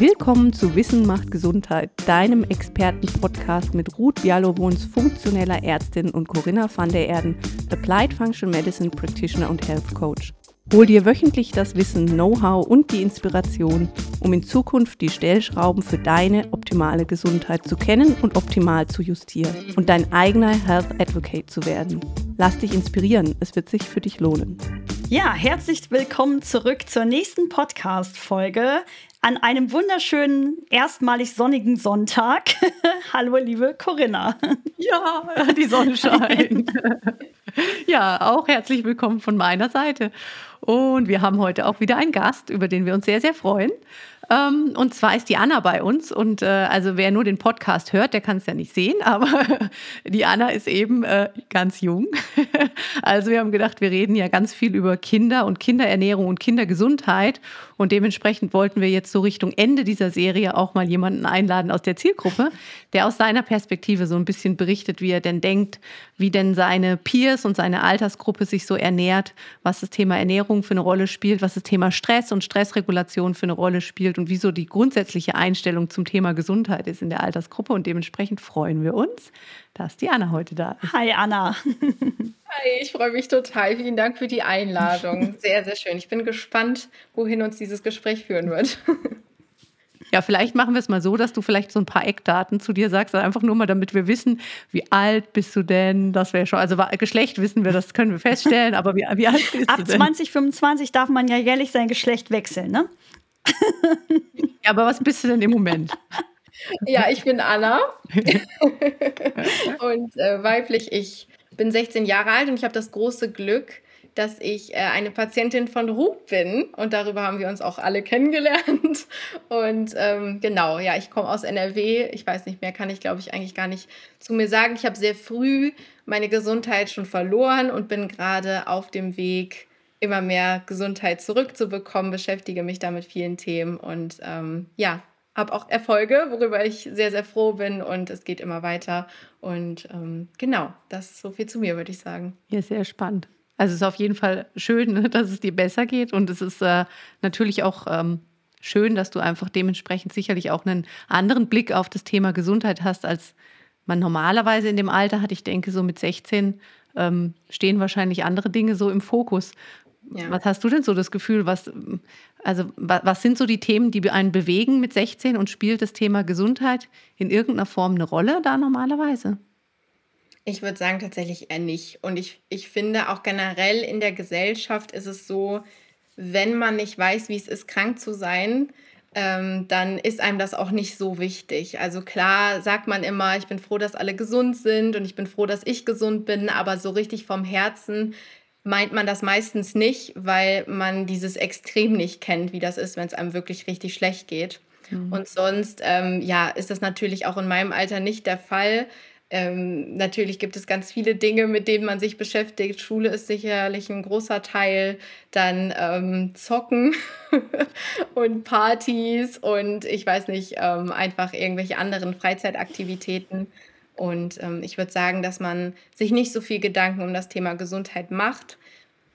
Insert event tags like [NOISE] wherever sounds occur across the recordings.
Willkommen zu Wissen macht Gesundheit, deinem Experten-Podcast mit Ruth Bialowons, funktioneller Ärztin und Corinna van der Erden, Applied Functional Medicine Practitioner und Health Coach. Hol dir wöchentlich das Wissen, Know-how und die Inspiration, um in Zukunft die Stellschrauben für deine optimale Gesundheit zu kennen und optimal zu justieren und dein eigener Health Advocate zu werden. Lass dich inspirieren, es wird sich für dich lohnen. Ja, herzlich willkommen zurück zur nächsten Podcast-Folge an einem wunderschönen, erstmalig sonnigen Sonntag. [LAUGHS] Hallo, liebe Corinna. Ja, die Sonne [LAUGHS] scheint. ja, auch herzlich willkommen von meiner Seite. Und wir haben heute auch wieder einen Gast, über den wir uns sehr, sehr freuen. Ähm, und zwar ist die Anna bei uns. Und äh, also wer nur den Podcast hört, der kann es ja nicht sehen, aber [LAUGHS] die Anna ist eben äh, ganz jung. also wir haben gedacht, wir reden ja ganz viel über Kinder und Kinderernährung und Kindergesundheit. Und dementsprechend wollten wir jetzt so Richtung Ende dieser Serie auch mal jemanden einladen aus der Zielgruppe, der aus seiner Perspektive so ein bisschen berichtet, wie er denn denkt, wie denn seine Peers und seine Altersgruppe sich so ernährt, was das Thema Ernährung für eine Rolle spielt, was das Thema Stress und Stressregulation für eine Rolle spielt und wieso die grundsätzliche Einstellung zum Thema Gesundheit ist in der Altersgruppe. Und dementsprechend freuen wir uns, dass die Anna heute da ist. Hi Anna. [LAUGHS] Hi, ich freue mich total. Vielen Dank für die Einladung. [LAUGHS] Sehr, sehr schön. Ich bin gespannt, wohin uns dieses Gespräch führen wird. [LAUGHS] Ja, vielleicht machen wir es mal so, dass du vielleicht so ein paar Eckdaten zu dir sagst, einfach nur mal, damit wir wissen, wie alt bist du denn? Das wäre schon, also Geschlecht wissen wir, das können wir feststellen, aber wie, wie alt bist Ab du denn? 2025 darf man ja jährlich sein Geschlecht wechseln, ne? [LAUGHS] ja, aber was bist du denn im Moment? Ja, ich bin Anna und äh, weiblich. Ich bin 16 Jahre alt und ich habe das große Glück, dass ich äh, eine Patientin von Ruth bin und darüber haben wir uns auch alle [LAUGHS] kennengelernt. Und ähm, genau, ja, ich komme aus NRW. Ich weiß nicht mehr, kann ich glaube ich eigentlich gar nicht zu mir sagen. Ich habe sehr früh meine Gesundheit schon verloren und bin gerade auf dem Weg, immer mehr Gesundheit zurückzubekommen, beschäftige mich da mit vielen Themen und ähm, ja, habe auch Erfolge, worüber ich sehr, sehr froh bin und es geht immer weiter. Und ähm, genau, das ist so viel zu mir, würde ich sagen. Ja, sehr spannend. Also es ist auf jeden Fall schön, [LAUGHS] ne, dass es dir besser geht und es ist äh, natürlich auch ähm, schön, dass du einfach dementsprechend sicherlich auch einen anderen Blick auf das Thema Gesundheit hast, als man normalerweise in dem Alter hat. Ich denke, so mit 16 ähm, stehen wahrscheinlich andere Dinge so im Fokus. Ja. Was hast du denn so das Gefühl, was, also, was sind so die Themen, die einen bewegen mit 16 und spielt das Thema Gesundheit in irgendeiner Form eine Rolle da normalerweise? Ich würde sagen, tatsächlich eher nicht. Und ich, ich finde auch generell in der Gesellschaft ist es so, wenn man nicht weiß, wie es ist, krank zu sein, ähm, dann ist einem das auch nicht so wichtig. Also klar sagt man immer, ich bin froh, dass alle gesund sind und ich bin froh, dass ich gesund bin, aber so richtig vom Herzen meint man das meistens nicht, weil man dieses Extrem nicht kennt, wie das ist, wenn es einem wirklich richtig schlecht geht. Mhm. Und sonst, ähm, ja, ist das natürlich auch in meinem Alter nicht der Fall. Ähm, natürlich gibt es ganz viele Dinge, mit denen man sich beschäftigt. Schule ist sicherlich ein großer Teil. Dann ähm, Zocken [LAUGHS] und Partys und ich weiß nicht, ähm, einfach irgendwelche anderen Freizeitaktivitäten. Und ähm, ich würde sagen, dass man sich nicht so viel Gedanken um das Thema Gesundheit macht.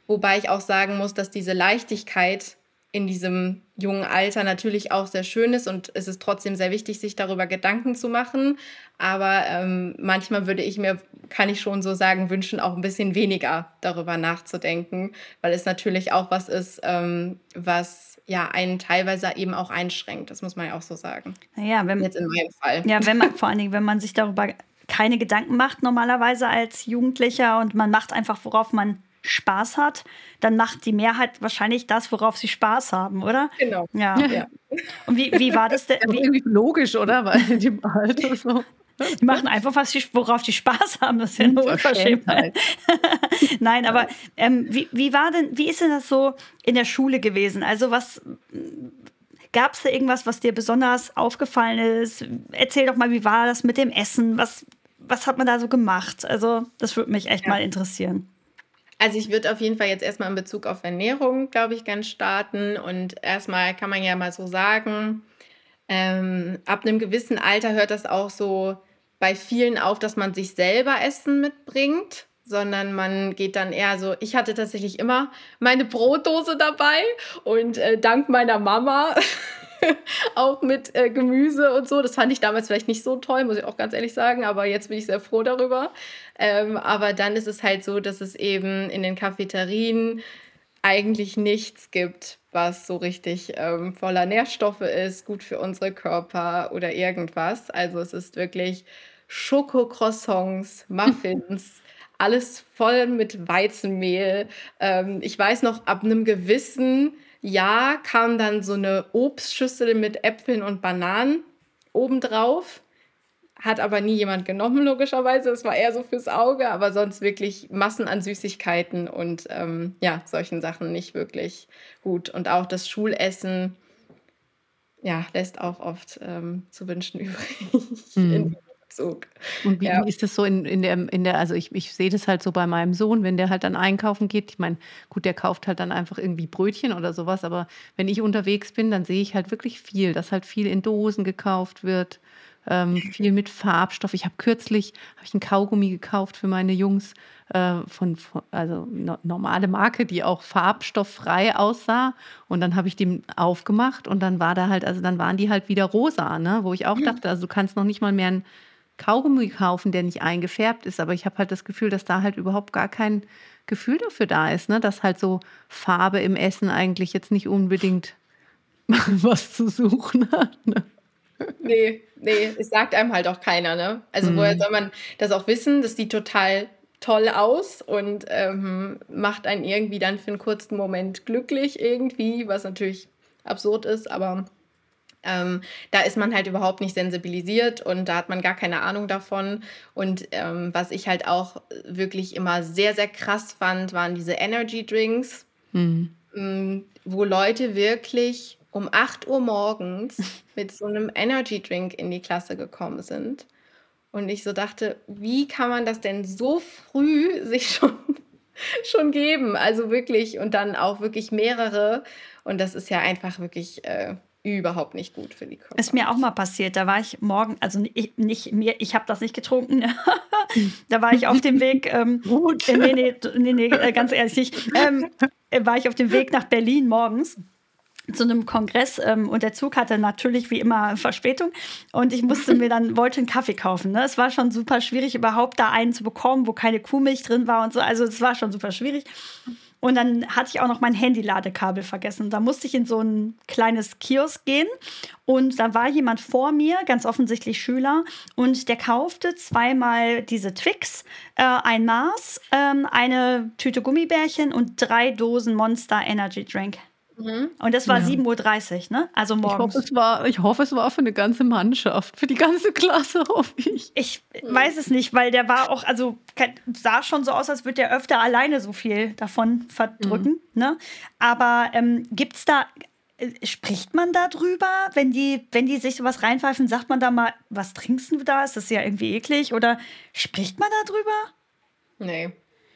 Wobei ich auch sagen muss, dass diese Leichtigkeit in diesem jungen Alter natürlich auch sehr schön ist und es ist trotzdem sehr wichtig, sich darüber Gedanken zu machen. Aber ähm, manchmal würde ich mir, kann ich schon so sagen, wünschen, auch ein bisschen weniger darüber nachzudenken, weil es natürlich auch was ist, ähm, was ja einen teilweise eben auch einschränkt. Das muss man ja auch so sagen. Naja, wenn jetzt in meinem Fall. Ja, wenn man vor allen Dingen, wenn man sich darüber keine Gedanken macht normalerweise als Jugendlicher und man macht einfach, worauf man Spaß hat, dann macht die Mehrheit wahrscheinlich das, worauf sie Spaß haben, oder? Genau. Ja. ja. Und wie, wie war das denn? Wie, irgendwie logisch, oder? Weil die Alter so. Die machen einfach, was sie, worauf die Spaß haben. Das ist ja eine Unverschämtheit. [LAUGHS] Nein, aber ähm, wie, wie war denn, wie ist denn das so in der Schule gewesen? Also was gab es da irgendwas, was dir besonders aufgefallen ist? Erzähl doch mal, wie war das mit dem Essen? Was, was hat man da so gemacht? Also, das würde mich echt ja. mal interessieren. Also ich würde auf jeden Fall jetzt erstmal in Bezug auf Ernährung, glaube ich, ganz starten. Und erstmal kann man ja mal so sagen, ähm, ab einem gewissen Alter hört das auch so bei vielen auf, dass man sich selber Essen mitbringt, sondern man geht dann eher so, ich hatte tatsächlich immer meine Brotdose dabei und äh, dank meiner Mama [LAUGHS] auch mit äh, Gemüse und so. Das fand ich damals vielleicht nicht so toll, muss ich auch ganz ehrlich sagen, aber jetzt bin ich sehr froh darüber. Ähm, aber dann ist es halt so, dass es eben in den Cafeterien eigentlich nichts gibt, was so richtig ähm, voller Nährstoffe ist, gut für unsere Körper oder irgendwas. Also es ist wirklich Schokocroissants, [LAUGHS] Muffins, alles voll mit Weizenmehl. Ähm, ich weiß noch, ab einem gewissen Jahr kam dann so eine Obstschüssel mit Äpfeln und Bananen obendrauf. Hat aber nie jemand genommen, logischerweise. Es war eher so fürs Auge, aber sonst wirklich Massen an Süßigkeiten und ähm, ja, solchen Sachen nicht wirklich gut. Und auch das Schulessen, ja, lässt auch oft ähm, zu wünschen [LAUGHS] übrig. Mhm. Bezug. Und wie, ja. ist das so in, in, der, in der, also ich, ich sehe das halt so bei meinem Sohn, wenn der halt dann einkaufen geht. Ich meine, gut, der kauft halt dann einfach irgendwie Brötchen oder sowas, aber wenn ich unterwegs bin, dann sehe ich halt wirklich viel, dass halt viel in Dosen gekauft wird. Ähm, viel mit Farbstoff. Ich habe kürzlich hab ich einen Kaugummi gekauft für meine Jungs äh, von, von, also no, normale Marke, die auch farbstofffrei aussah. Und dann habe ich die aufgemacht und dann war da halt, also dann waren die halt wieder rosa, ne? Wo ich auch dachte, also du kannst noch nicht mal mehr ein Kaugummi kaufen, der nicht eingefärbt ist, aber ich habe halt das Gefühl, dass da halt überhaupt gar kein Gefühl dafür da ist, ne? dass halt so Farbe im Essen eigentlich jetzt nicht unbedingt [LAUGHS] was zu suchen hat. Ne? Nee, nee, es sagt einem halt auch keiner, ne? Also mhm. woher soll man das auch wissen? Das sieht total toll aus und ähm, macht einen irgendwie dann für einen kurzen Moment glücklich irgendwie, was natürlich absurd ist, aber ähm, da ist man halt überhaupt nicht sensibilisiert und da hat man gar keine Ahnung davon. Und ähm, was ich halt auch wirklich immer sehr, sehr krass fand, waren diese Energy Drinks, mhm. wo Leute wirklich um 8 Uhr morgens [LAUGHS] mit so einem Energy Drink in die Klasse gekommen sind. Und ich so dachte, wie kann man das denn so früh [LAUGHS] sich schon, schon geben? Also wirklich und dann auch wirklich mehrere. Und das ist ja einfach wirklich. Äh, überhaupt nicht gut für die Körper. Ist mir auch mal passiert. Da war ich morgen, also ich, nicht mir, ich habe das nicht getrunken. [LAUGHS] da war ich auf dem Weg. Ähm, gut. Äh, nee, nee, nee, nee, äh, ganz ehrlich nicht. Ähm, äh, war ich auf dem Weg nach Berlin morgens zu einem Kongress ähm, und der Zug hatte natürlich wie immer Verspätung und ich musste mir dann [LAUGHS] wollte einen Kaffee kaufen. Ne? Es war schon super schwierig überhaupt da einen zu bekommen, wo keine Kuhmilch drin war und so. Also es war schon super schwierig. Und dann hatte ich auch noch mein Handy-Ladekabel vergessen. Da musste ich in so ein kleines Kiosk gehen und da war jemand vor mir, ganz offensichtlich Schüler, und der kaufte zweimal diese Twix, äh, ein Mars, ähm, eine Tüte Gummibärchen und drei Dosen Monster Energy Drink. Mhm. Und das war ja. 7.30 Uhr, ne? Also morgens. Ich hoffe, es war, ich hoffe, es war für eine ganze Mannschaft, für die ganze Klasse, [LAUGHS] hoffe ich. Ich weiß es nicht, weil der war auch, also sah schon so aus, als würde der öfter alleine so viel davon verdrücken, mhm. ne? Aber ähm, gibt es da, äh, spricht man da drüber, wenn die, wenn die sich sowas reinpfeifen, sagt man da mal, was trinkst du da? Ist das ja irgendwie eklig? Oder spricht man da drüber? Nee.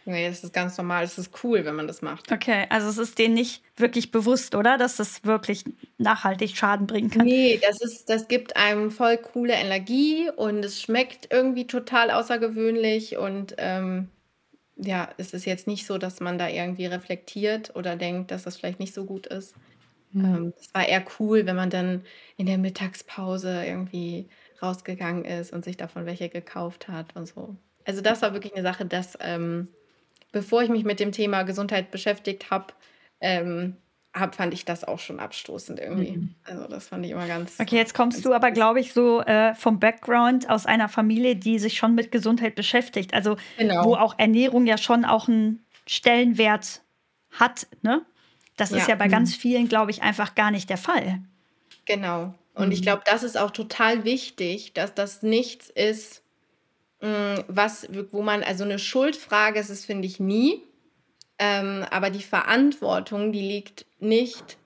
Nee, das ist ganz normal. Es ist cool, wenn man das macht. Okay, also es ist denen nicht wirklich bewusst, oder? Dass das wirklich nachhaltig Schaden bringen kann. Nee, das, ist, das gibt einem voll coole Energie und es schmeckt irgendwie total außergewöhnlich. Und ähm, ja, es ist jetzt nicht so, dass man da irgendwie reflektiert oder denkt, dass das vielleicht nicht so gut ist. Mhm. Ähm, es war eher cool, wenn man dann in der Mittagspause irgendwie rausgegangen ist und sich davon welche gekauft hat und so. Also das war wirklich eine Sache, dass ähm, bevor ich mich mit dem Thema Gesundheit beschäftigt habe, ähm, hab, fand ich das auch schon abstoßend irgendwie. Mhm. Also das fand ich immer ganz. Okay, jetzt kommst du aber, glaube ich, so äh, vom Background aus einer Familie, die sich schon mit Gesundheit beschäftigt. Also genau. wo auch Ernährung ja schon auch einen Stellenwert hat. Ne? Das ja. ist ja bei mhm. ganz vielen, glaube ich, einfach gar nicht der Fall. Genau. Und mhm. ich glaube, das ist auch total wichtig, dass das nichts ist, was, wo man, also eine Schuldfrage ist es, finde ich, nie. Ähm, aber die Verantwortung, die liegt nicht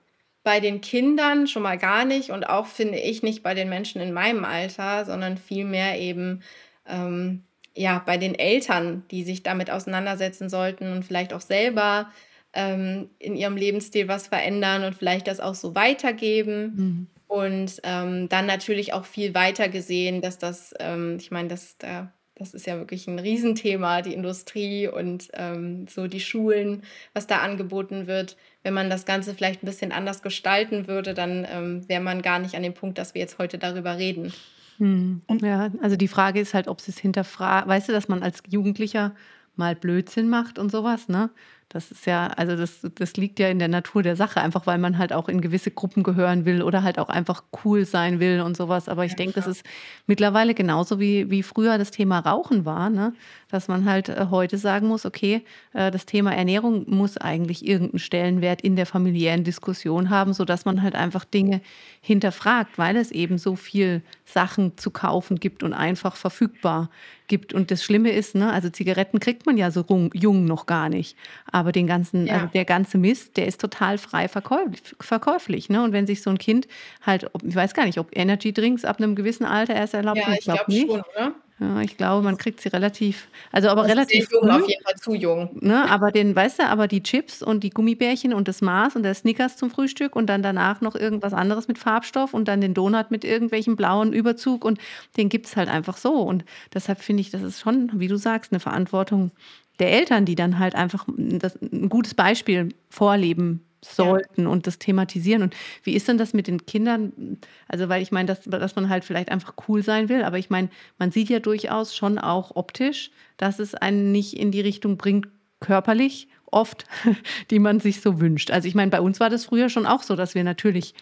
bei den Kindern, schon mal gar nicht und auch, finde ich, nicht bei den Menschen in meinem Alter, sondern vielmehr eben ähm, ja, bei den Eltern, die sich damit auseinandersetzen sollten und vielleicht auch selber ähm, in ihrem Lebensstil was verändern und vielleicht das auch so weitergeben. Mhm. Und ähm, dann natürlich auch viel weiter gesehen, dass das, ähm, ich meine, dass da das ist ja wirklich ein Riesenthema, die Industrie und ähm, so die Schulen, was da angeboten wird, wenn man das Ganze vielleicht ein bisschen anders gestalten würde, dann ähm, wäre man gar nicht an dem Punkt, dass wir jetzt heute darüber reden. Hm. Ja, also die Frage ist halt, ob sie es hinterfragt, weißt du, dass man als Jugendlicher mal Blödsinn macht und sowas, ne? Das ist ja, also das, das liegt ja in der Natur der Sache, einfach weil man halt auch in gewisse Gruppen gehören will oder halt auch einfach cool sein will und sowas. Aber ich ja, denke, das ist mittlerweile genauso wie, wie früher das Thema Rauchen war, ne? Dass man halt äh, heute sagen muss, okay, äh, das Thema Ernährung muss eigentlich irgendeinen Stellenwert in der familiären Diskussion haben, sodass man halt einfach Dinge hinterfragt, weil es eben so viel Sachen zu kaufen gibt und einfach verfügbar gibt. Und das Schlimme ist, ne, also Zigaretten kriegt man ja so jung noch gar nicht. Aber den ganzen, ja. also der ganze Mist, der ist total frei verkäuflich. Ne? Und wenn sich so ein Kind halt, ich weiß gar nicht, ob Energy Drinks ab einem gewissen Alter erst erlaubt ja, sind, ich glaube glaub schon, oder? Ja, ich glaube, man kriegt sie relativ, also aber das relativ jung, auf jeden Fall zu jung. Ne, aber den, weißt du, aber die Chips und die Gummibärchen und das Mars und der Snickers zum Frühstück und dann danach noch irgendwas anderes mit Farbstoff und dann den Donut mit irgendwelchem blauen Überzug und den gibt es halt einfach so. Und deshalb finde ich, das ist schon, wie du sagst, eine Verantwortung der Eltern, die dann halt einfach das, ein gutes Beispiel vorleben sollten ja. und das thematisieren. Und wie ist denn das mit den Kindern? Also, weil ich meine, dass, dass man halt vielleicht einfach cool sein will, aber ich meine, man sieht ja durchaus schon auch optisch, dass es einen nicht in die Richtung bringt, körperlich oft, [LAUGHS] die man sich so wünscht. Also ich meine, bei uns war das früher schon auch so, dass wir natürlich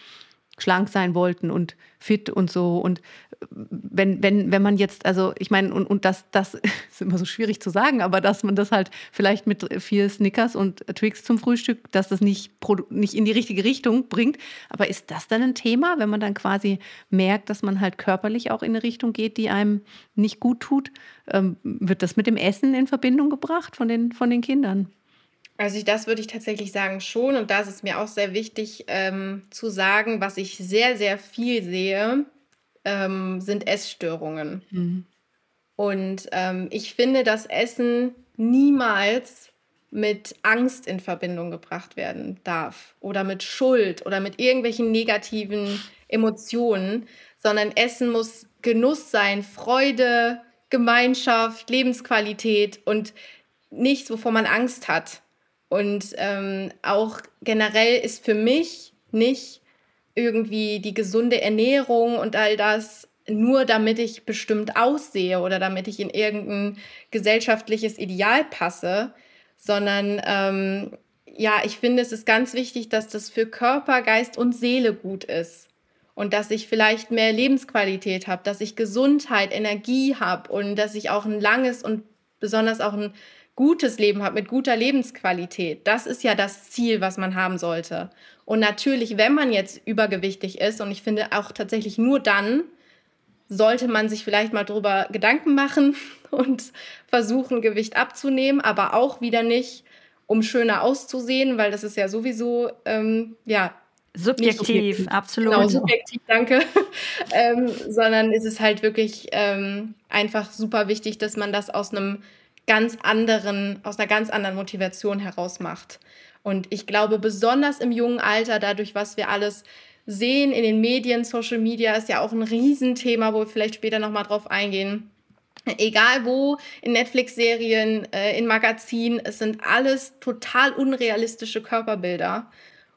schlank sein wollten und fit und so. Und wenn, wenn, wenn man jetzt, also ich meine, und, und das, das [LAUGHS] ist immer so schwierig zu sagen, aber dass man das halt vielleicht mit vier Snickers und Twix zum Frühstück, dass das nicht, nicht in die richtige Richtung bringt. Aber ist das dann ein Thema, wenn man dann quasi merkt, dass man halt körperlich auch in eine Richtung geht, die einem nicht gut tut? Ähm, wird das mit dem Essen in Verbindung gebracht von den, von den Kindern? Also ich, das würde ich tatsächlich sagen schon. Und da ist es mir auch sehr wichtig ähm, zu sagen, was ich sehr, sehr viel sehe, ähm, sind Essstörungen. Mhm. Und ähm, ich finde, dass Essen niemals mit Angst in Verbindung gebracht werden darf oder mit Schuld oder mit irgendwelchen negativen Emotionen, sondern Essen muss Genuss sein, Freude, Gemeinschaft, Lebensqualität und nichts, wovor man Angst hat. Und ähm, auch generell ist für mich nicht irgendwie die gesunde Ernährung und all das nur damit ich bestimmt aussehe oder damit ich in irgendein gesellschaftliches Ideal passe, sondern ähm, ja, ich finde, es ist ganz wichtig, dass das für Körper, Geist und Seele gut ist und dass ich vielleicht mehr Lebensqualität habe, dass ich Gesundheit, Energie habe und dass ich auch ein langes und besonders auch ein gutes Leben hat, mit guter Lebensqualität. Das ist ja das Ziel, was man haben sollte. Und natürlich, wenn man jetzt übergewichtig ist, und ich finde auch tatsächlich nur dann, sollte man sich vielleicht mal darüber Gedanken machen [LAUGHS] und versuchen, Gewicht abzunehmen, aber auch wieder nicht, um schöner auszusehen, weil das ist ja sowieso, ähm, ja, Subjektiv, subjektiv, absolut. Genau, subjektiv, danke. [LAUGHS] ähm, sondern es ist halt wirklich ähm, einfach super wichtig, dass man das aus einem ganz anderen, aus einer ganz anderen Motivation heraus macht. Und ich glaube, besonders im jungen Alter, dadurch, was wir alles sehen in den Medien, Social Media ist ja auch ein Riesenthema, wo wir vielleicht später nochmal drauf eingehen. Egal wo, in Netflix-Serien, äh, in Magazinen, es sind alles total unrealistische Körperbilder.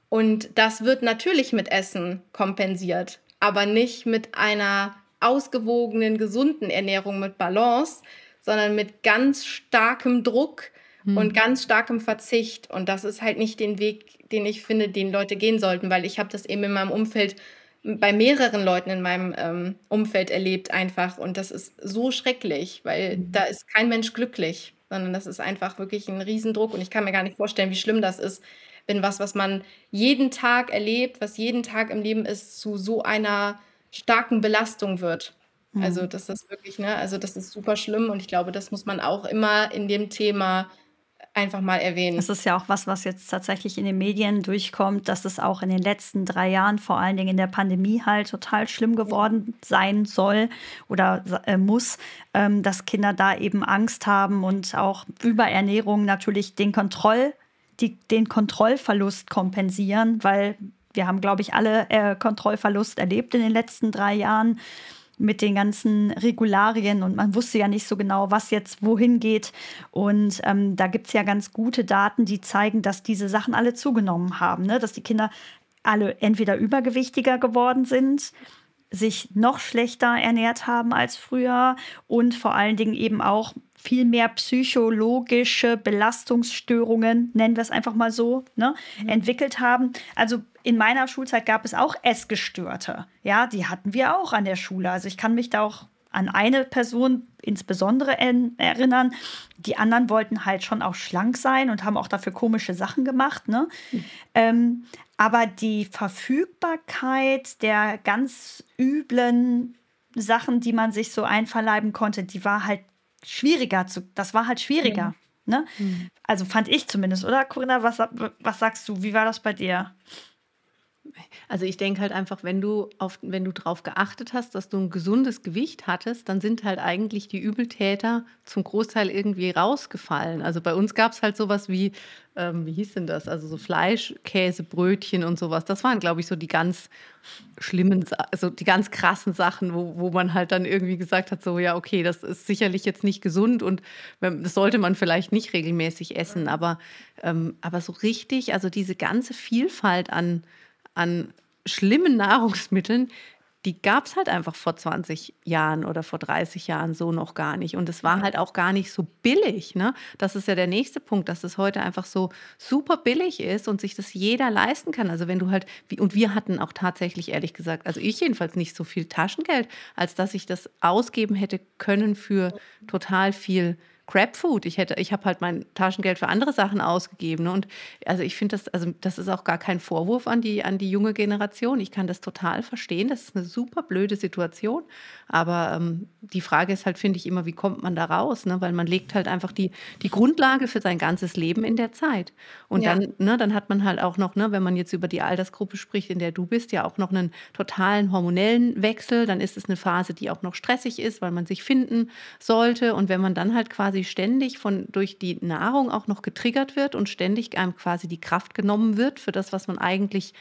Und das wird natürlich mit Essen kompensiert, aber nicht mit einer ausgewogenen, gesunden Ernährung mit Balance, sondern mit ganz starkem Druck hm. und ganz starkem Verzicht. Und das ist halt nicht den Weg, den ich finde, den Leute gehen sollten, weil ich habe das eben in meinem Umfeld bei mehreren Leuten in meinem ähm, Umfeld erlebt einfach. Und das ist so schrecklich, weil mhm. da ist kein Mensch glücklich, sondern das ist einfach wirklich ein Riesendruck. Und ich kann mir gar nicht vorstellen, wie schlimm das ist, wenn was, was man jeden Tag erlebt, was jeden Tag im Leben ist, zu so einer starken Belastung wird. Also mhm. das ist wirklich, ne, also das ist super schlimm und ich glaube, das muss man auch immer in dem Thema einfach mal erwähnen. Das ist ja auch was, was jetzt tatsächlich in den Medien durchkommt, dass es auch in den letzten drei Jahren, vor allen Dingen in der Pandemie halt total schlimm geworden sein soll oder äh, muss, ähm, dass Kinder da eben Angst haben und auch Überernährung natürlich den Kontroll, die, den Kontrollverlust kompensieren, weil wir haben, glaube ich, alle äh, Kontrollverlust erlebt in den letzten drei Jahren mit den ganzen Regularien und man wusste ja nicht so genau, was jetzt wohin geht. Und ähm, da gibt es ja ganz gute Daten, die zeigen, dass diese Sachen alle zugenommen haben, ne? dass die Kinder alle entweder übergewichtiger geworden sind, sich noch schlechter ernährt haben als früher und vor allen Dingen eben auch viel mehr psychologische Belastungsstörungen, nennen wir es einfach mal so, ne, mhm. entwickelt haben. Also in meiner Schulzeit gab es auch Essgestörte. Ja, die hatten wir auch an der Schule. Also ich kann mich da auch an eine Person insbesondere erinnern. Die anderen wollten halt schon auch schlank sein und haben auch dafür komische Sachen gemacht. Ne? Mhm. Ähm, aber die Verfügbarkeit der ganz üblen Sachen, die man sich so einverleiben konnte, die war halt schwieriger zu, das war halt schwieriger. Mhm. Ne? Mhm. Also fand ich zumindest, oder Corinna, was, was sagst du? Wie war das bei dir? Also ich denke halt einfach, wenn du auf, wenn du darauf geachtet hast, dass du ein gesundes Gewicht hattest, dann sind halt eigentlich die Übeltäter zum Großteil irgendwie rausgefallen. Also bei uns gab es halt sowas wie, ähm, wie hieß denn das? Also so Fleisch, Käse, Brötchen und sowas. Das waren, glaube ich, so die ganz schlimmen, also die ganz krassen Sachen, wo, wo man halt dann irgendwie gesagt hat, so ja, okay, das ist sicherlich jetzt nicht gesund und das sollte man vielleicht nicht regelmäßig essen. Aber, ähm, aber so richtig, also diese ganze Vielfalt an an schlimmen Nahrungsmitteln, die gab es halt einfach vor 20 Jahren oder vor 30 Jahren so noch gar nicht. Und es war halt auch gar nicht so billig. Ne? Das ist ja der nächste Punkt, dass es heute einfach so super billig ist und sich das jeder leisten kann. Also wenn du halt, und wir hatten auch tatsächlich, ehrlich gesagt, also ich jedenfalls nicht so viel Taschengeld, als dass ich das ausgeben hätte können für total viel Crapfood. Ich hätte, ich habe halt mein Taschengeld für andere Sachen ausgegeben. Ne? Und also ich finde das, also das ist auch gar kein Vorwurf an die, an die junge Generation. Ich kann das total verstehen. Das ist eine super blöde Situation. Aber ähm, die Frage ist halt, finde ich immer, wie kommt man da raus? Ne? Weil man legt halt einfach die, die Grundlage für sein ganzes Leben in der Zeit. Und ja. dann, ne, dann hat man halt auch noch, ne, wenn man jetzt über die Altersgruppe spricht, in der du bist, ja auch noch einen totalen hormonellen Wechsel. Dann ist es eine Phase, die auch noch stressig ist, weil man sich finden sollte. Und wenn man dann halt quasi quasi ständig von, durch die Nahrung auch noch getriggert wird und ständig einem quasi die Kraft genommen wird für das, was man eigentlich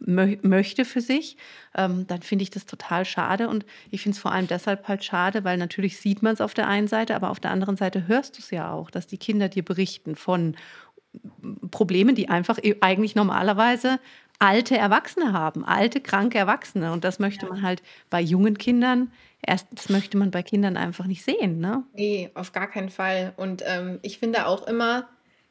mö möchte für sich, ähm, dann finde ich das total schade. Und ich finde es vor allem deshalb halt schade, weil natürlich sieht man es auf der einen Seite, aber auf der anderen Seite hörst du es ja auch, dass die Kinder dir berichten von Problemen, die einfach eigentlich normalerweise alte Erwachsene haben, alte, kranke Erwachsene. Und das möchte man halt bei jungen Kindern erst, das möchte man bei Kindern einfach nicht sehen, ne? Nee, auf gar keinen Fall. Und ähm, ich finde auch immer,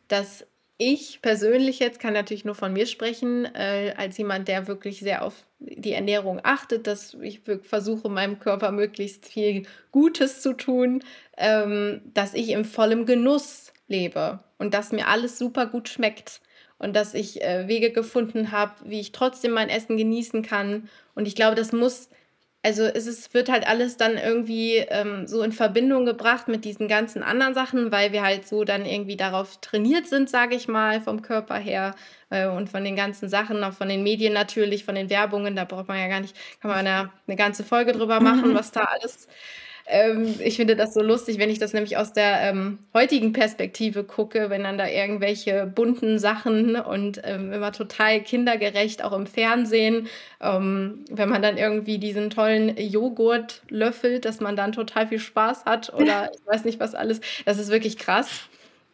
dass ich persönlich jetzt kann natürlich nur von mir sprechen, äh, als jemand, der wirklich sehr auf die Ernährung achtet, dass ich versuche, meinem Körper möglichst viel Gutes zu tun, ähm, dass ich im vollen Genuss lebe und dass mir alles super gut schmeckt und dass ich äh, Wege gefunden habe, wie ich trotzdem mein Essen genießen kann. Und ich glaube, das muss also es ist, wird halt alles dann irgendwie ähm, so in Verbindung gebracht mit diesen ganzen anderen Sachen, weil wir halt so dann irgendwie darauf trainiert sind, sage ich mal, vom Körper her äh, und von den ganzen Sachen, auch von den Medien natürlich, von den Werbungen, da braucht man ja gar nicht, kann man ja eine ganze Folge drüber machen, was da alles ähm, ich finde das so lustig, wenn ich das nämlich aus der ähm, heutigen Perspektive gucke, wenn dann da irgendwelche bunten Sachen und ähm, immer total kindergerecht, auch im Fernsehen, ähm, wenn man dann irgendwie diesen tollen Joghurt löffelt, dass man dann total viel Spaß hat oder [LAUGHS] ich weiß nicht was alles. Das ist wirklich krass.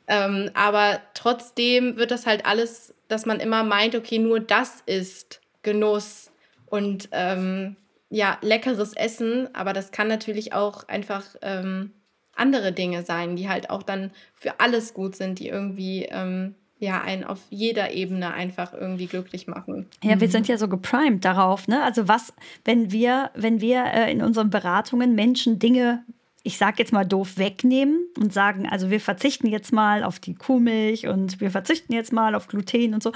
Ähm, aber trotzdem wird das halt alles, dass man immer meint, okay, nur das ist Genuss und ähm, ja, leckeres Essen, aber das kann natürlich auch einfach ähm, andere Dinge sein, die halt auch dann für alles gut sind, die irgendwie ähm, ja einen auf jeder Ebene einfach irgendwie glücklich machen. Ja, wir mhm. sind ja so geprimed darauf, ne? Also was, wenn wir, wenn wir äh, in unseren Beratungen Menschen Dinge ich sage jetzt mal doof, wegnehmen und sagen, also wir verzichten jetzt mal auf die Kuhmilch und wir verzichten jetzt mal auf Gluten und so,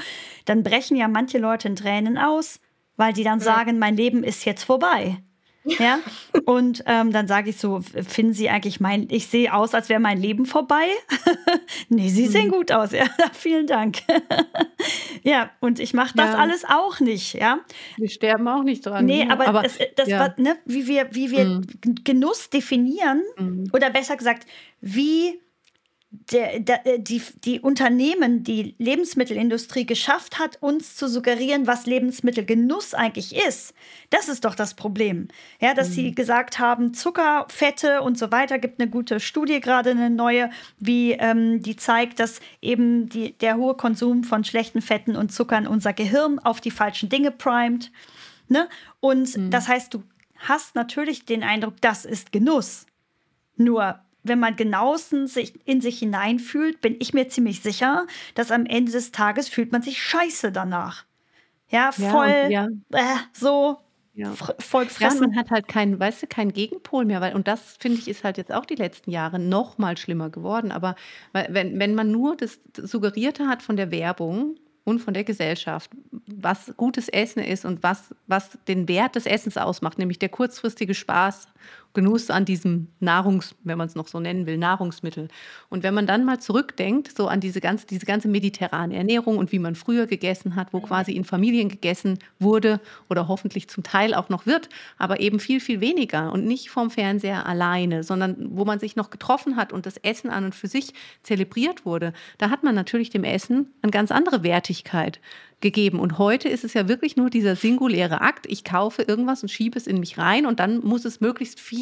dann brechen ja manche Leute in Tränen aus, weil die dann sagen, mein Leben ist jetzt vorbei. Ja, [LAUGHS] und ähm, dann sage ich so, finden Sie eigentlich mein, ich sehe aus, als wäre mein Leben vorbei? [LAUGHS] nee, Sie sehen mhm. gut aus, [LAUGHS] ja, vielen Dank. ja, und ich mache das ja. alles auch nicht, ja. Wir sterben auch nicht dran. Nee, aber, aber das, das ja. war, ne, wie wir, wie wir mhm. Genuss definieren, mhm. oder besser gesagt, wie der, der, äh, die, die Unternehmen, die Lebensmittelindustrie geschafft hat, uns zu suggerieren, was Lebensmittelgenuss eigentlich ist. Das ist doch das Problem. Ja, dass mhm. sie gesagt haben, Zucker, Fette und so weiter. Gibt eine gute Studie gerade, eine neue, wie ähm, die zeigt, dass eben die, der hohe Konsum von schlechten Fetten und Zuckern unser Gehirn auf die falschen Dinge primet. Ne? Und mhm. das heißt, du hast natürlich den Eindruck, das ist Genuss. Nur wenn man genauestens sich in sich hineinfühlt, bin ich mir ziemlich sicher, dass am Ende des Tages fühlt man sich scheiße danach. Ja, voll ja, ja. Äh, so ja. voll gefressen. Ja, man hat halt keinen, weißt du, keinen Gegenpol mehr, weil und das finde ich ist halt jetzt auch die letzten Jahre noch mal schlimmer geworden. Aber wenn, wenn man nur das Suggerierte hat von der Werbung, und von der Gesellschaft, was gutes Essen ist und was, was den Wert des Essens ausmacht, nämlich der kurzfristige Spaß Genuss an diesem Nahrungs, wenn man es noch so nennen will, Nahrungsmittel. Und wenn man dann mal zurückdenkt, so an diese ganze, diese ganze mediterrane Ernährung und wie man früher gegessen hat, wo quasi in Familien gegessen wurde oder hoffentlich zum Teil auch noch wird, aber eben viel, viel weniger und nicht vom Fernseher alleine, sondern wo man sich noch getroffen hat und das Essen an und für sich zelebriert wurde, da hat man natürlich dem Essen eine ganz andere Wertigkeit gegeben. Und heute ist es ja wirklich nur dieser singuläre Akt. Ich kaufe irgendwas und schiebe es in mich rein und dann muss es möglichst viel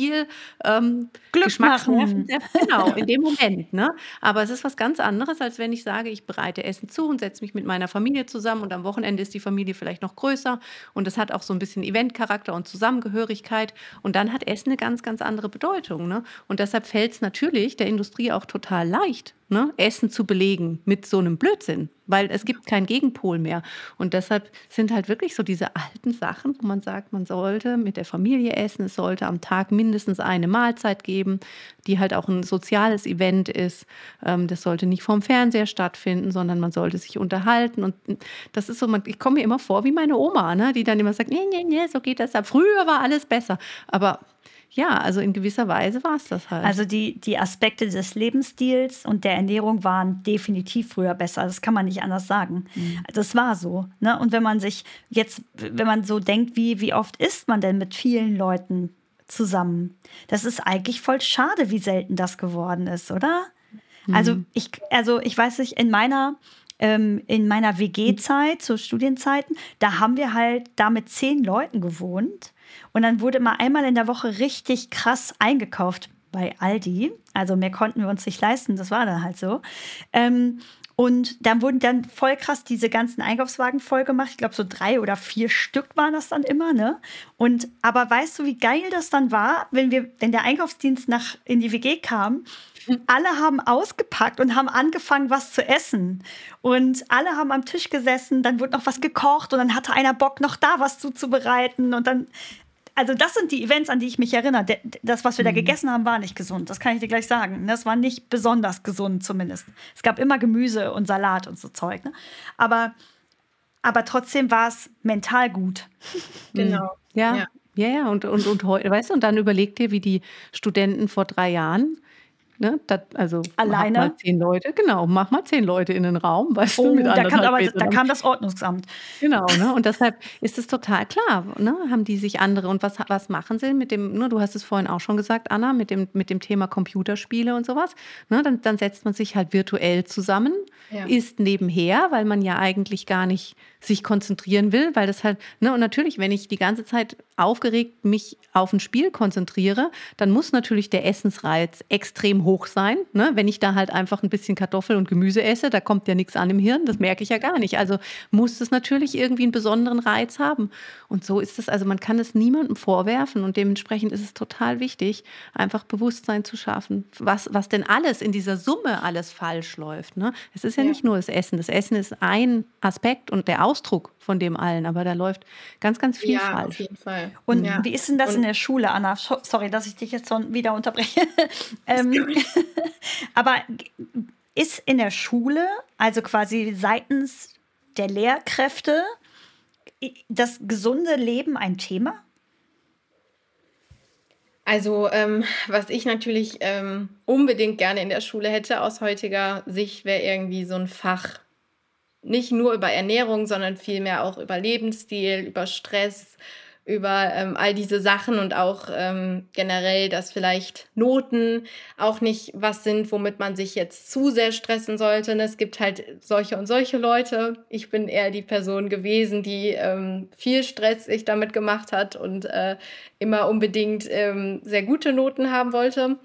ähm, Glück machen. Genau, in dem Moment. Ne? Aber es ist was ganz anderes, als wenn ich sage, ich bereite Essen zu und setze mich mit meiner Familie zusammen und am Wochenende ist die Familie vielleicht noch größer und es hat auch so ein bisschen Eventcharakter und Zusammengehörigkeit. Und dann hat Essen eine ganz, ganz andere Bedeutung. Ne? Und deshalb fällt es natürlich der Industrie auch total leicht, ne, Essen zu belegen mit so einem Blödsinn, weil es gibt keinen Gegenpol mehr. Und deshalb sind halt wirklich so diese alten Sachen, wo man sagt, man sollte mit der Familie essen, es sollte am Tag mindestens eine Mahlzeit geben, die halt auch ein soziales Event ist. Ähm, das sollte nicht vorm Fernseher stattfinden, sondern man sollte sich unterhalten. Und das ist so, ich komme mir immer vor wie meine Oma, ne, die dann immer sagt, nee, nee, nee, so geht das ab. Früher war alles besser. Aber ja, also in gewisser Weise war es das halt. Also die, die Aspekte des Lebensstils und der Ernährung waren definitiv früher besser. Das kann man nicht anders sagen. Mhm. Das war so. Ne? Und wenn man sich jetzt, wenn man so denkt, wie, wie oft isst man denn mit vielen Leuten zusammen? Das ist eigentlich voll schade, wie selten das geworden ist, oder? Mhm. Also ich, also ich weiß nicht, in meiner ähm, in meiner WG-Zeit, zu Studienzeiten, da haben wir halt da mit zehn Leuten gewohnt. Und dann wurde mal einmal in der Woche richtig krass eingekauft bei Aldi. Also mehr konnten wir uns nicht leisten, das war dann halt so. Ähm, und dann wurden dann voll krass diese ganzen Einkaufswagen voll gemacht. Ich glaube, so drei oder vier Stück waren das dann immer, ne? Und aber weißt du, wie geil das dann war, wenn wir, wenn der Einkaufsdienst nach in die WG kam alle haben ausgepackt und haben angefangen, was zu essen. Und alle haben am Tisch gesessen, dann wurde noch was gekocht und dann hatte einer Bock, noch da was zuzubereiten. Und dann, also das sind die Events, an die ich mich erinnere. Das, was wir da mhm. gegessen haben, war nicht gesund. Das kann ich dir gleich sagen. Das war nicht besonders gesund zumindest. Es gab immer Gemüse und Salat und so Zeug. Ne? Aber, aber trotzdem war es mental gut. [LAUGHS] Genau. Ja. ja. Ja, ja, und, und, und, weißt du, und dann überleg dir, wie die Studenten vor drei Jahren Ne, das, also alleine mal zehn Leute, genau, mach mal zehn Leute in den Raum, weißt oh, du, mit da kam, aber, da kam das Ordnungsamt. Genau, ne? Und [LAUGHS] deshalb ist es total klar, ne? Haben die sich andere und was, was machen sie mit dem, ne, du hast es vorhin auch schon gesagt, Anna, mit dem, mit dem Thema Computerspiele und sowas. Ne? Dann, dann setzt man sich halt virtuell zusammen, ja. isst nebenher, weil man ja eigentlich gar nicht sich konzentrieren will, weil das halt, ne, und natürlich, wenn ich die ganze Zeit aufgeregt mich auf ein Spiel konzentriere, dann muss natürlich der Essensreiz extrem hoch sein. Ne? Wenn ich da halt einfach ein bisschen Kartoffel und Gemüse esse, da kommt ja nichts an im Hirn, das merke ich ja gar nicht. Also muss es natürlich irgendwie einen besonderen Reiz haben. Und so ist es, also man kann es niemandem vorwerfen und dementsprechend ist es total wichtig, einfach Bewusstsein zu schaffen, was, was denn alles in dieser Summe alles falsch läuft. Ne? Es ist ja, ja nicht nur das Essen. Das Essen ist ein Aspekt und der Ausdruck von dem allen, aber da läuft ganz, ganz viel ja, falsch. Auf jeden Fall. Und ja. wie ist denn das und in der Schule, Anna? Sorry, dass ich dich jetzt schon wieder unterbreche. [LAUGHS] ähm, [LAUGHS] aber ist in der Schule, also quasi seitens der Lehrkräfte, das gesunde Leben ein Thema? Also, ähm, was ich natürlich ähm, unbedingt gerne in der Schule hätte aus heutiger Sicht, wäre irgendwie so ein Fach nicht nur über Ernährung, sondern vielmehr auch über Lebensstil, über Stress, über ähm, all diese Sachen und auch ähm, generell, dass vielleicht Noten auch nicht was sind, womit man sich jetzt zu sehr stressen sollte. Und es gibt halt solche und solche Leute. Ich bin eher die Person gewesen, die ähm, viel Stress sich damit gemacht hat und äh, immer unbedingt ähm, sehr gute Noten haben wollte.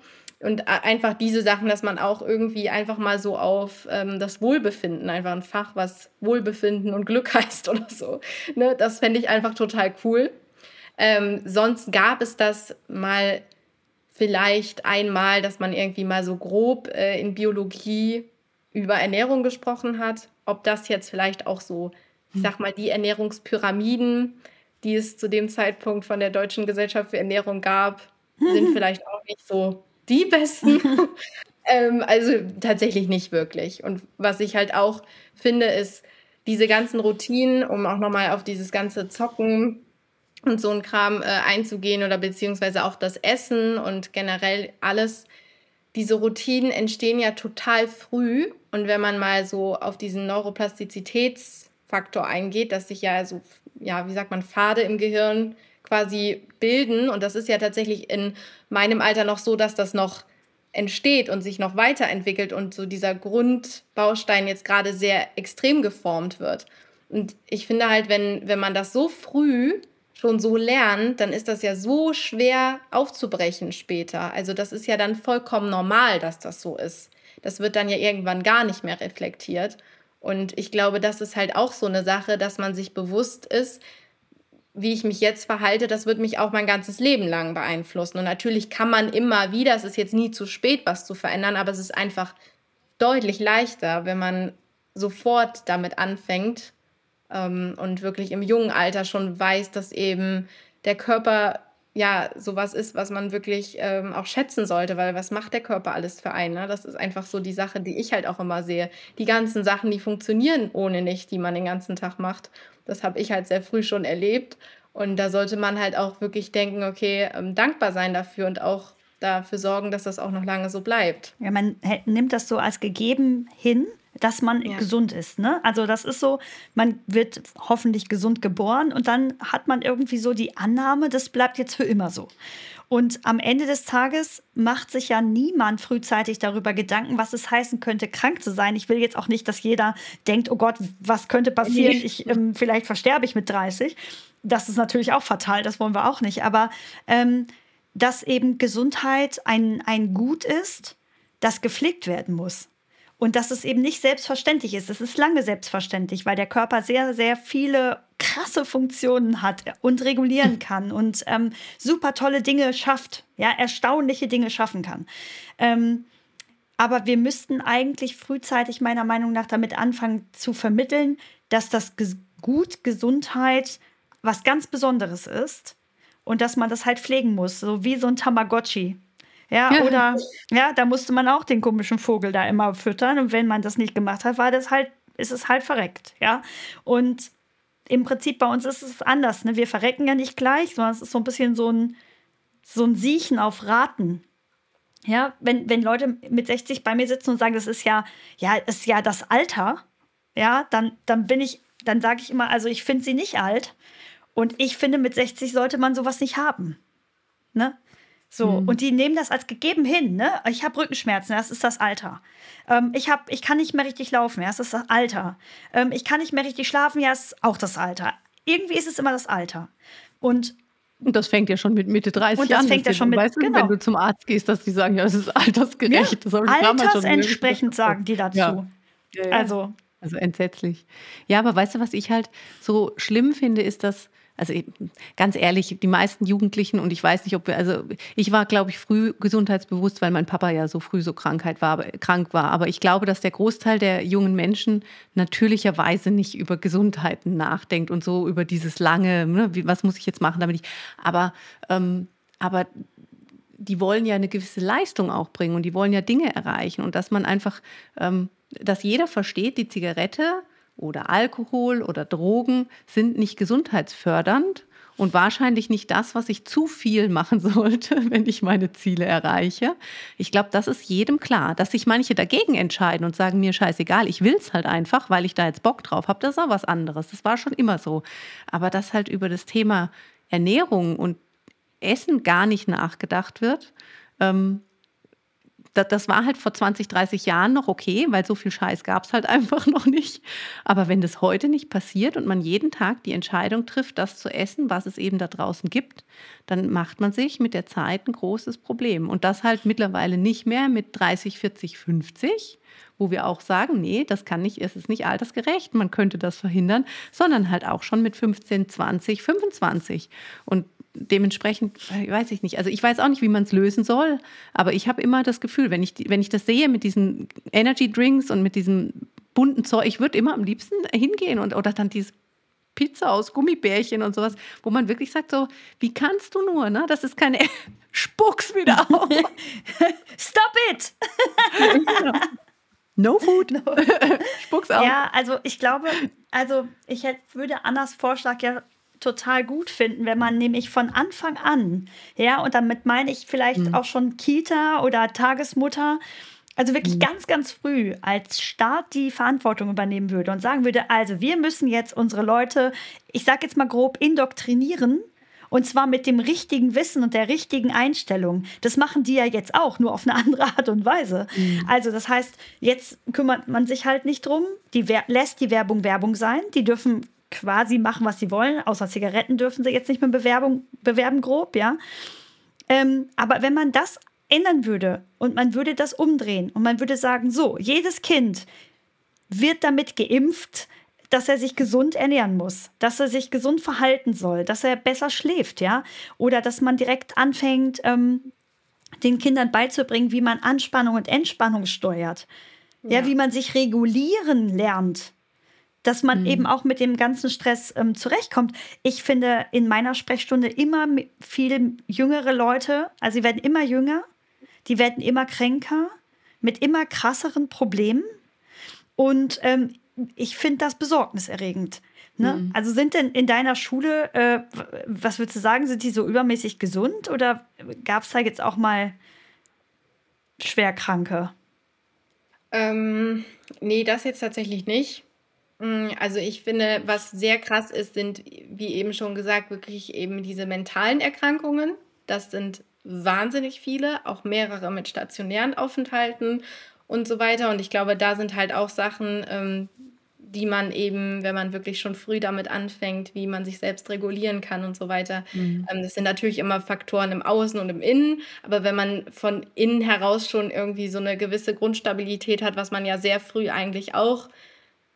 Und einfach diese Sachen, dass man auch irgendwie einfach mal so auf ähm, das Wohlbefinden, einfach ein Fach, was Wohlbefinden und Glück [LAUGHS] heißt oder so. Ne? Das fände ich einfach total cool. Ähm, sonst gab es das mal vielleicht einmal, dass man irgendwie mal so grob äh, in Biologie über Ernährung gesprochen hat. Ob das jetzt vielleicht auch so, ich hm. sag mal, die Ernährungspyramiden, die es zu dem Zeitpunkt von der Deutschen Gesellschaft für Ernährung gab, sind vielleicht auch nicht so die besten. [LAUGHS] ähm, also tatsächlich nicht wirklich. Und was ich halt auch finde, ist diese ganzen Routinen, um auch nochmal auf dieses ganze Zocken und so ein Kram äh, einzugehen oder beziehungsweise auch das Essen und generell alles. Diese Routinen entstehen ja total früh und wenn man mal so auf diesen Neuroplastizitätsfaktor eingeht, dass sich ja so, ja, wie sagt man, Pfade im Gehirn quasi bilden und das ist ja tatsächlich in meinem Alter noch so, dass das noch entsteht und sich noch weiterentwickelt und so dieser Grundbaustein jetzt gerade sehr extrem geformt wird. Und ich finde halt, wenn, wenn man das so früh schon so lernt, dann ist das ja so schwer aufzubrechen später. Also das ist ja dann vollkommen normal, dass das so ist. Das wird dann ja irgendwann gar nicht mehr reflektiert. Und ich glaube, das ist halt auch so eine Sache, dass man sich bewusst ist, wie ich mich jetzt verhalte, das wird mich auch mein ganzes Leben lang beeinflussen. Und natürlich kann man immer wieder, es ist jetzt nie zu spät, was zu verändern, aber es ist einfach deutlich leichter, wenn man sofort damit anfängt, ähm, und wirklich im jungen Alter schon weiß, dass eben der Körper ja sowas ist, was man wirklich ähm, auch schätzen sollte, weil was macht der Körper alles für einen? Ne? Das ist einfach so die Sache, die ich halt auch immer sehe. Die ganzen Sachen, die funktionieren ohne nicht, die man den ganzen Tag macht. Das habe ich halt sehr früh schon erlebt. Und da sollte man halt auch wirklich denken, okay, ähm, dankbar sein dafür und auch dafür sorgen, dass das auch noch lange so bleibt. Ja, man nimmt das so als gegeben hin dass man ja. gesund ist. Ne? Also das ist so, man wird hoffentlich gesund geboren und dann hat man irgendwie so die Annahme, das bleibt jetzt für immer so. Und am Ende des Tages macht sich ja niemand frühzeitig darüber Gedanken, was es heißen könnte, krank zu sein. Ich will jetzt auch nicht, dass jeder denkt, oh Gott, was könnte passieren? Ich, ähm, vielleicht versterbe ich mit 30. Das ist natürlich auch fatal, das wollen wir auch nicht. Aber ähm, dass eben Gesundheit ein, ein Gut ist, das gepflegt werden muss. Und dass es eben nicht selbstverständlich ist. Es ist lange selbstverständlich, weil der Körper sehr, sehr viele krasse Funktionen hat und regulieren kann und ähm, super tolle Dinge schafft, ja, erstaunliche Dinge schaffen kann. Ähm, aber wir müssten eigentlich frühzeitig meiner Meinung nach damit anfangen zu vermitteln, dass das Gut Gesundheit was ganz Besonderes ist und dass man das halt pflegen muss, so wie so ein Tamagotchi. Ja, ja, oder ja, da musste man auch den komischen Vogel da immer füttern. Und wenn man das nicht gemacht hat, war das halt, ist es halt verreckt. Ja. Und im Prinzip bei uns ist es anders. Ne? Wir verrecken ja nicht gleich, sondern es ist so ein bisschen so ein, so ein Siechen auf Raten. Ja, wenn, wenn Leute mit 60 bei mir sitzen und sagen, das ist ja, ja, ist ja das Alter, ja, dann, dann bin ich, dann sage ich immer, also ich finde sie nicht alt. Und ich finde, mit 60 sollte man sowas nicht haben. Ne? So, mhm. und die nehmen das als gegeben hin, ne? Ich habe Rückenschmerzen, das ist das Alter. Ähm, ich, hab, ich kann nicht mehr richtig laufen, ja, das ist das Alter. Ähm, ich kann nicht mehr richtig schlafen, ja, das ist auch das Alter. Irgendwie ist es immer das Alter. Und und das fängt ja schon mit Mitte 30 an. Und das an, fängt ja schon mit, weißt du, genau. wenn du zum Arzt gehst, dass die sagen, ja, es ist altersgerecht. Ja, altersentsprechend sagen die dazu. Ja. Ja, also. Also entsetzlich. Ja, aber weißt du, was ich halt so schlimm finde, ist, dass also ganz ehrlich, die meisten Jugendlichen und ich weiß nicht, ob wir, also ich war, glaube ich, früh gesundheitsbewusst, weil mein Papa ja so früh so Krankheit war, krank war. Aber ich glaube, dass der Großteil der jungen Menschen natürlicherweise nicht über Gesundheiten nachdenkt und so über dieses lange, ne, was muss ich jetzt machen, damit ich. Aber, ähm, aber die wollen ja eine gewisse Leistung auch bringen und die wollen ja Dinge erreichen und dass man einfach, ähm, dass jeder versteht, die Zigarette oder Alkohol oder Drogen sind nicht gesundheitsfördernd und wahrscheinlich nicht das, was ich zu viel machen [LAUGHS] sollte, wenn ich meine Ziele erreiche. Ich glaube, das ist jedem klar. Dass sich manche dagegen entscheiden und sagen, mir scheißegal, ich will es halt einfach, weil ich da jetzt Bock drauf habe, das ist auch was anderes. Das war schon immer so. Aber dass halt über das Thema Ernährung und Essen gar nicht nachgedacht wird, ähm, das, das war halt vor 20, 30 Jahren noch okay, weil so viel Scheiß gab es halt [LAUGHS] einfach noch nicht. Aber wenn das heute nicht passiert und man jeden Tag die Entscheidung trifft, das zu essen, was es eben da draußen gibt, dann macht man sich mit der Zeit ein großes Problem. Und das halt mittlerweile nicht mehr mit 30, 40, 50, wo wir auch sagen, nee, das kann nicht, es ist nicht altersgerecht, man könnte das verhindern, sondern halt auch schon mit 15, 20, 25. Und dementsprechend weiß ich nicht. Also ich weiß auch nicht, wie man es lösen soll, aber ich habe immer das Gefühl, wenn ich, wenn ich das sehe mit diesen Energy Drinks und mit diesem bunten Zeug, ich würde immer am liebsten hingehen und oder dann diese Pizza aus Gummibärchen und sowas, wo man wirklich sagt so, wie kannst du nur, ne? Das ist keine [LAUGHS] Spucks wieder auf. [LAUGHS] Stop it! [LAUGHS] No food. [LAUGHS] No. Spucks auf. Ja, also ich glaube, also ich hätte, würde Annas Vorschlag ja total gut finden, wenn man nämlich von Anfang an, ja, und damit meine ich vielleicht mhm. auch schon Kita oder Tagesmutter, also wirklich mhm. ganz, ganz früh als Staat die Verantwortung übernehmen würde und sagen würde, also wir müssen jetzt unsere Leute, ich sage jetzt mal grob, indoktrinieren. Und zwar mit dem richtigen Wissen und der richtigen Einstellung. Das machen die ja jetzt auch, nur auf eine andere Art und Weise. Mhm. Also das heißt, jetzt kümmert man sich halt nicht drum, die lässt die Werbung Werbung sein. Die dürfen quasi machen, was sie wollen. Außer Zigaretten dürfen sie jetzt nicht mehr Bewerbung, bewerben, grob, ja. Ähm, aber wenn man das ändern würde und man würde das umdrehen und man würde sagen, so, jedes Kind wird damit geimpft, dass er sich gesund ernähren muss, dass er sich gesund verhalten soll, dass er besser schläft, ja, oder dass man direkt anfängt, ähm, den Kindern beizubringen, wie man Anspannung und Entspannung steuert, ja, ja wie man sich regulieren lernt, dass man mhm. eben auch mit dem ganzen Stress ähm, zurechtkommt. Ich finde in meiner Sprechstunde immer viel jüngere Leute, also sie werden immer jünger, die werden immer kränker, mit immer krasseren Problemen. Und ähm, ich finde das besorgniserregend. Ne? Mhm. Also sind denn in deiner Schule, äh, was würdest du sagen, sind die so übermäßig gesund oder gab es da jetzt auch mal Schwerkranke? Ähm, nee, das jetzt tatsächlich nicht. Mm, also ich finde, was sehr krass ist, sind, wie eben schon gesagt, wirklich eben diese mentalen Erkrankungen. Das sind wahnsinnig viele, auch mehrere mit stationären Aufenthalten und so weiter. Und ich glaube, da sind halt auch Sachen, ähm, die man eben, wenn man wirklich schon früh damit anfängt, wie man sich selbst regulieren kann und so weiter. Mhm. Ähm, das sind natürlich immer Faktoren im Außen und im Innen, aber wenn man von innen heraus schon irgendwie so eine gewisse Grundstabilität hat, was man ja sehr früh eigentlich auch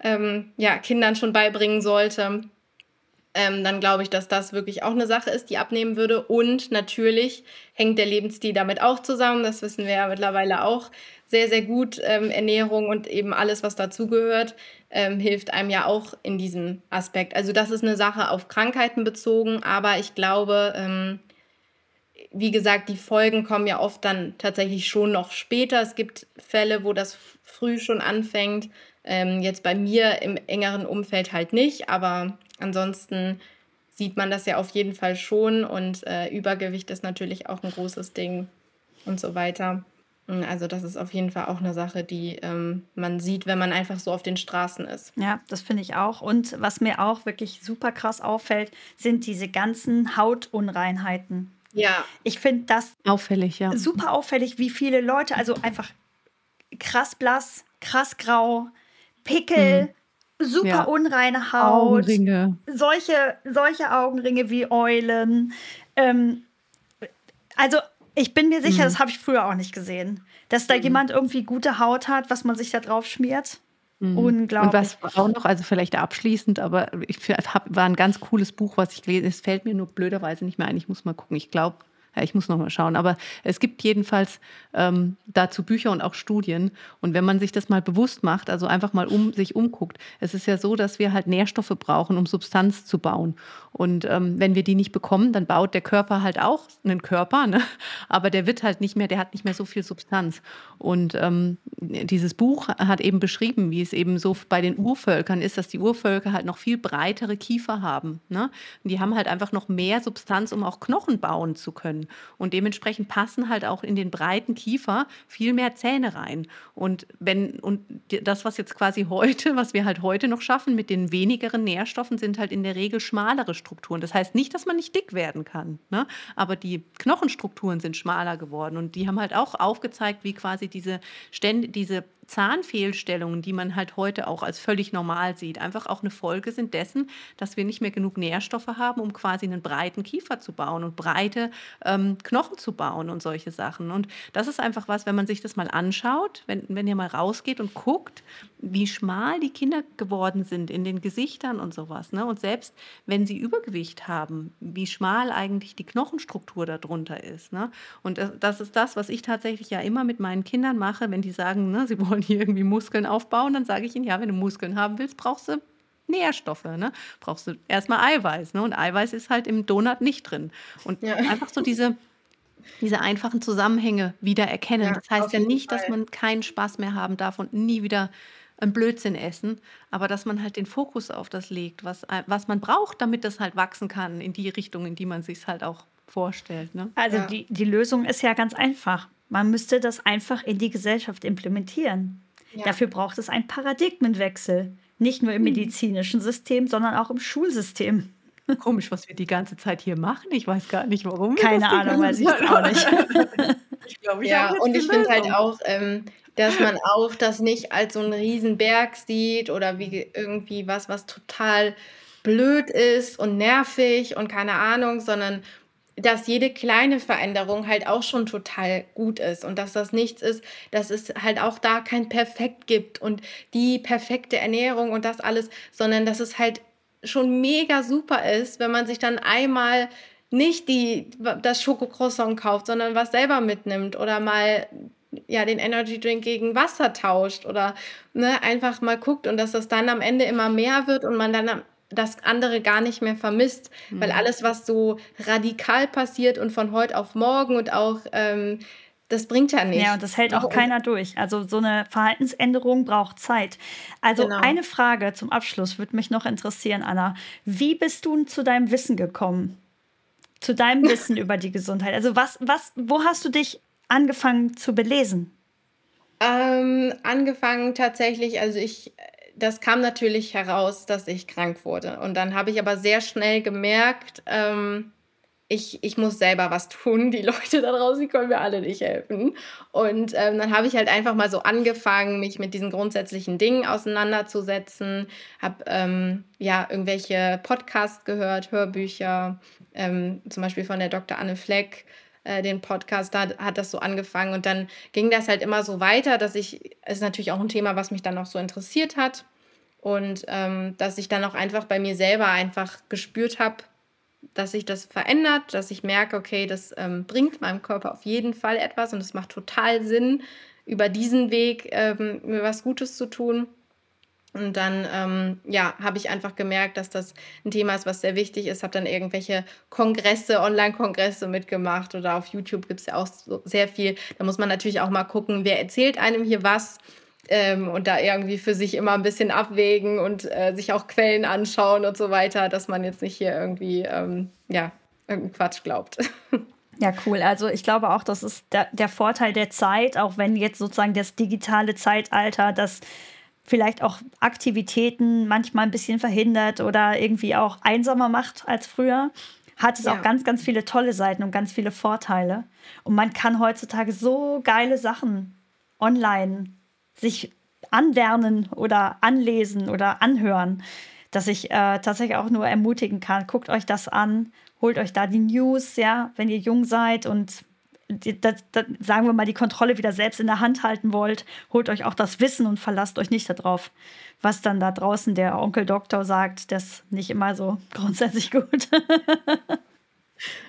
ähm, ja, Kindern schon beibringen sollte, ähm, dann glaube ich, dass das wirklich auch eine Sache ist, die abnehmen würde. Und natürlich hängt der Lebensstil damit auch zusammen. Das wissen wir ja mittlerweile auch sehr, sehr gut. Ähm, Ernährung und eben alles, was dazugehört, ähm, hilft einem ja auch in diesem Aspekt. Also das ist eine Sache auf Krankheiten bezogen, aber ich glaube, ähm, wie gesagt, die Folgen kommen ja oft dann tatsächlich schon noch später. Es gibt Fälle, wo das früh schon anfängt. Ähm, jetzt bei mir im engeren Umfeld halt nicht, aber ansonsten sieht man das ja auf jeden Fall schon und äh, Übergewicht ist natürlich auch ein großes Ding und so weiter. Hm, also das ist auf jeden Fall auch eine Sache, die ähm, man sieht, wenn man einfach so auf den Straßen ist. Ja, das finde ich auch. Und was mir auch wirklich super krass auffällt, sind diese ganzen Hautunreinheiten. Ja. Ich finde das auffällig, ja. Super auffällig, wie viele Leute, also einfach krass blass, krass grau, Pickel, mhm. super ja. unreine Haut, Augenringe. Solche, solche Augenringe wie Eulen. Ähm, also ich bin mir sicher, mhm. das habe ich früher auch nicht gesehen, dass da mhm. jemand irgendwie gute Haut hat, was man sich da drauf schmiert. Mhm. Unglaublich. Und was auch noch, also vielleicht abschließend, aber ich hab, war ein ganz cooles Buch, was ich gelesen Es fällt mir nur blöderweise nicht mehr ein. Ich muss mal gucken. Ich glaube, ja, ich muss noch mal schauen. Aber es gibt jedenfalls ähm, dazu Bücher und auch Studien. Und wenn man sich das mal bewusst macht, also einfach mal um sich umguckt, es ist ja so, dass wir halt Nährstoffe brauchen, um Substanz zu bauen. Und ähm, wenn wir die nicht bekommen, dann baut der Körper halt auch einen Körper, ne? aber der wird halt nicht mehr, der hat nicht mehr so viel Substanz. Und ähm, dieses Buch hat eben beschrieben, wie es eben so bei den Urvölkern ist, dass die Urvölker halt noch viel breitere Kiefer haben. Ne? Und die haben halt einfach noch mehr Substanz, um auch Knochen bauen zu können. Und dementsprechend passen halt auch in den breiten Kiefer viel mehr Zähne rein. Und wenn, und das, was jetzt quasi heute, was wir halt heute noch schaffen mit den wenigeren Nährstoffen, sind halt in der Regel schmalere Strukturen. Das heißt nicht, dass man nicht dick werden kann, ne? aber die Knochenstrukturen sind schmaler geworden und die haben halt auch aufgezeigt, wie quasi diese, Stände, diese Zahnfehlstellungen, die man halt heute auch als völlig normal sieht, einfach auch eine Folge sind dessen, dass wir nicht mehr genug Nährstoffe haben, um quasi einen breiten Kiefer zu bauen und breite ähm, Knochen zu bauen und solche Sachen. Und das ist einfach was, wenn man sich das mal anschaut, wenn, wenn ihr mal rausgeht und guckt, wie schmal die Kinder geworden sind in den Gesichtern und sowas. Ne? Und selbst wenn sie Übergewicht haben, wie schmal eigentlich die Knochenstruktur darunter ist. Ne? Und das ist das, was ich tatsächlich ja immer mit meinen Kindern mache, wenn die sagen, ne, sie wollen wollen hier irgendwie Muskeln aufbauen, dann sage ich ihnen, ja, wenn du Muskeln haben willst, brauchst du Nährstoffe, ne? brauchst du erstmal Eiweiß. Ne? Und Eiweiß ist halt im Donut nicht drin. Und ja. einfach so diese, diese einfachen Zusammenhänge wieder erkennen. Ja, das heißt ja nicht, Fall. dass man keinen Spaß mehr haben darf und nie wieder ein Blödsinn essen, aber dass man halt den Fokus auf das legt, was, was man braucht, damit das halt wachsen kann in die Richtung, in die man sich halt auch vorstellt. Ne? Also ja. die, die Lösung ist ja ganz einfach. Man müsste das einfach in die Gesellschaft implementieren. Ja. Dafür braucht es einen Paradigmenwechsel. Nicht nur im hm. medizinischen System, sondern auch im Schulsystem. [LAUGHS] Komisch, was wir die ganze Zeit hier machen. Ich weiß gar nicht, warum. Keine Ahnung, weiß ich auch nicht. [LAUGHS] ich glaube, ich ja, und ich finde halt auch, ähm, dass man auch das nicht als so einen Riesenberg sieht oder wie irgendwie was, was total blöd ist und nervig und keine Ahnung, sondern dass jede kleine Veränderung halt auch schon total gut ist und dass das nichts ist, dass es halt auch da kein Perfekt gibt und die perfekte Ernährung und das alles, sondern dass es halt schon mega super ist, wenn man sich dann einmal nicht die, das Schokocroissant kauft, sondern was selber mitnimmt oder mal ja, den Energy Drink gegen Wasser tauscht oder ne, einfach mal guckt und dass das dann am Ende immer mehr wird und man dann am das andere gar nicht mehr vermisst, mhm. weil alles, was so radikal passiert und von heute auf morgen und auch ähm, das bringt ja nichts. Ja, und das hält auch keiner durch. Also so eine Verhaltensänderung braucht Zeit. Also genau. eine Frage zum Abschluss würde mich noch interessieren, Anna. Wie bist du zu deinem Wissen gekommen? Zu deinem [LAUGHS] Wissen über die Gesundheit? Also was, was, wo hast du dich angefangen zu belesen? Ähm, angefangen tatsächlich, also ich das kam natürlich heraus, dass ich krank wurde. Und dann habe ich aber sehr schnell gemerkt, ähm, ich, ich muss selber was tun. Die Leute da draußen, die können mir alle nicht helfen. Und ähm, dann habe ich halt einfach mal so angefangen, mich mit diesen grundsätzlichen Dingen auseinanderzusetzen. Habe ähm, ja irgendwelche Podcasts gehört, Hörbücher, ähm, zum Beispiel von der Dr. Anne Fleck äh, den Podcast, da hat das so angefangen und dann ging das halt immer so weiter, dass ich, es ist natürlich auch ein Thema, was mich dann noch so interessiert hat und ähm, dass ich dann auch einfach bei mir selber einfach gespürt habe, dass sich das verändert, dass ich merke, okay, das ähm, bringt meinem Körper auf jeden Fall etwas und es macht total Sinn, über diesen Weg ähm, mir was Gutes zu tun. Und dann, ähm, ja, habe ich einfach gemerkt, dass das ein Thema ist, was sehr wichtig ist. Habe dann irgendwelche Kongresse, Online-Kongresse mitgemacht oder auf YouTube gibt es ja auch so sehr viel. Da muss man natürlich auch mal gucken, wer erzählt einem hier was ähm, und da irgendwie für sich immer ein bisschen abwägen und äh, sich auch Quellen anschauen und so weiter, dass man jetzt nicht hier irgendwie, ähm, ja, irgendeinen Quatsch glaubt. [LAUGHS] Ja, cool. Also ich glaube auch, das ist der, der Vorteil der Zeit, auch wenn jetzt sozusagen das digitale Zeitalter das vielleicht auch Aktivitäten manchmal ein bisschen verhindert oder irgendwie auch einsamer macht als früher, hat es ja. auch ganz, ganz viele tolle Seiten und ganz viele Vorteile. Und man kann heutzutage so geile Sachen online sich anlernen oder anlesen oder anhören, dass ich äh, tatsächlich auch nur ermutigen kann. Guckt euch das an, holt euch da die News, ja, wenn ihr jung seid und das, das, sagen wir mal, die Kontrolle wieder selbst in der Hand halten wollt, holt euch auch das Wissen und verlasst euch nicht darauf, was dann da draußen der Onkel Doktor sagt. Das ist nicht immer so [LAUGHS] grundsätzlich gut.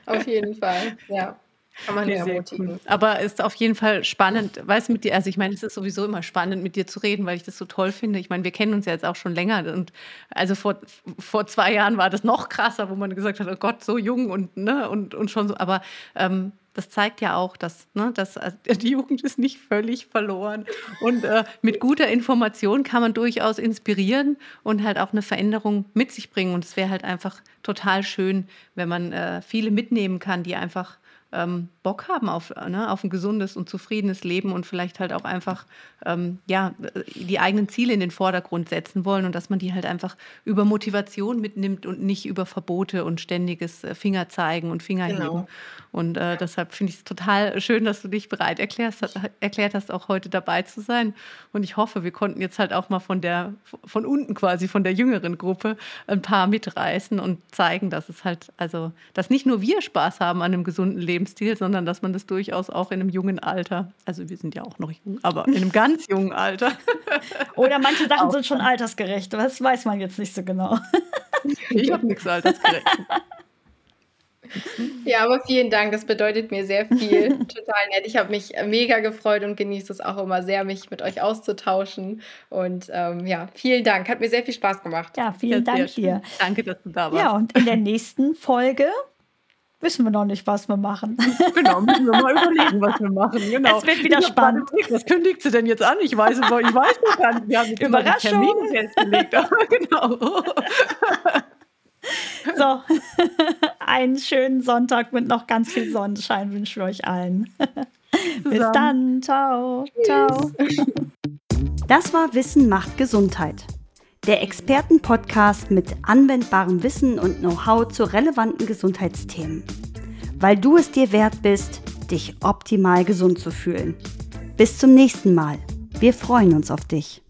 Auf jeden Fall, ja. Kann man ja ermutigen. Aber ist auf jeden Fall spannend, weißt mit dir, also ich meine, es ist sowieso immer spannend, mit dir zu reden, weil ich das so toll finde. Ich meine, wir kennen uns ja jetzt auch schon länger und also vor, vor zwei Jahren war das noch krasser, wo man gesagt hat, oh Gott, so jung und, ne, und, und schon so, aber ähm, das zeigt ja auch, dass, ne, dass also [LAUGHS] die Jugend ist nicht völlig verloren. Und äh, mit guter Information kann man durchaus inspirieren und halt auch eine Veränderung mit sich bringen. Und es wäre halt einfach total schön, wenn man äh, viele mitnehmen kann, die einfach ähm, Bock haben auf, ne, auf ein gesundes und zufriedenes Leben und vielleicht halt auch einfach ähm, ja, die eigenen Ziele in den Vordergrund setzen wollen und dass man die halt einfach über Motivation mitnimmt und nicht über Verbote und ständiges äh, Fingerzeigen und Fingerheben. Genau. Und äh, deshalb finde ich es total schön, dass du dich bereit erklärst, erklärt hast, auch heute dabei zu sein. Und ich hoffe, wir konnten jetzt halt auch mal von der, von unten quasi, von der jüngeren Gruppe ein paar mitreißen und zeigen, dass es halt, also, dass nicht nur wir Spaß haben an einem gesunden Lebensstil, sondern dass man das durchaus auch in einem jungen Alter, also wir sind ja auch noch jung, aber in einem ganz jungen Alter. [LAUGHS] Oder manche Sachen sind schon altersgerecht, das weiß man jetzt nicht so genau. Ich habe nichts altersgerecht. [LAUGHS] Ja, aber vielen Dank, das bedeutet mir sehr viel. [LAUGHS] Total nett. Ich habe mich mega gefreut und genieße es auch immer sehr, mich mit euch auszutauschen. Und ähm, ja, vielen Dank. Hat mir sehr viel Spaß gemacht. Ja, vielen ja, Dank dir. Danke, dass du da warst. Ja, und in der nächsten Folge wissen wir noch nicht, was wir machen. [LAUGHS] Genau, müssen wir mal überlegen, was wir machen. Genau. Es wird wieder spannend. Was kündigt sie denn jetzt an? Ich weiß, ich weiß noch gar nicht. Wir haben jetzt Überraschung. Termine festgelegt. [LAUGHS] genau. So, [LAUGHS] einen schönen Sonntag mit noch ganz viel Sonnenschein wünschen wir euch allen. [LAUGHS] Bis dann. Ciao. Ciao. [LAUGHS] Das war Wissen macht Gesundheit. Der Expertenpodcast mit anwendbarem Wissen und Know-how zu relevanten Gesundheitsthemen. Weil du es dir wert bist, dich optimal gesund zu fühlen. Bis zum nächsten Mal. Wir freuen uns auf dich.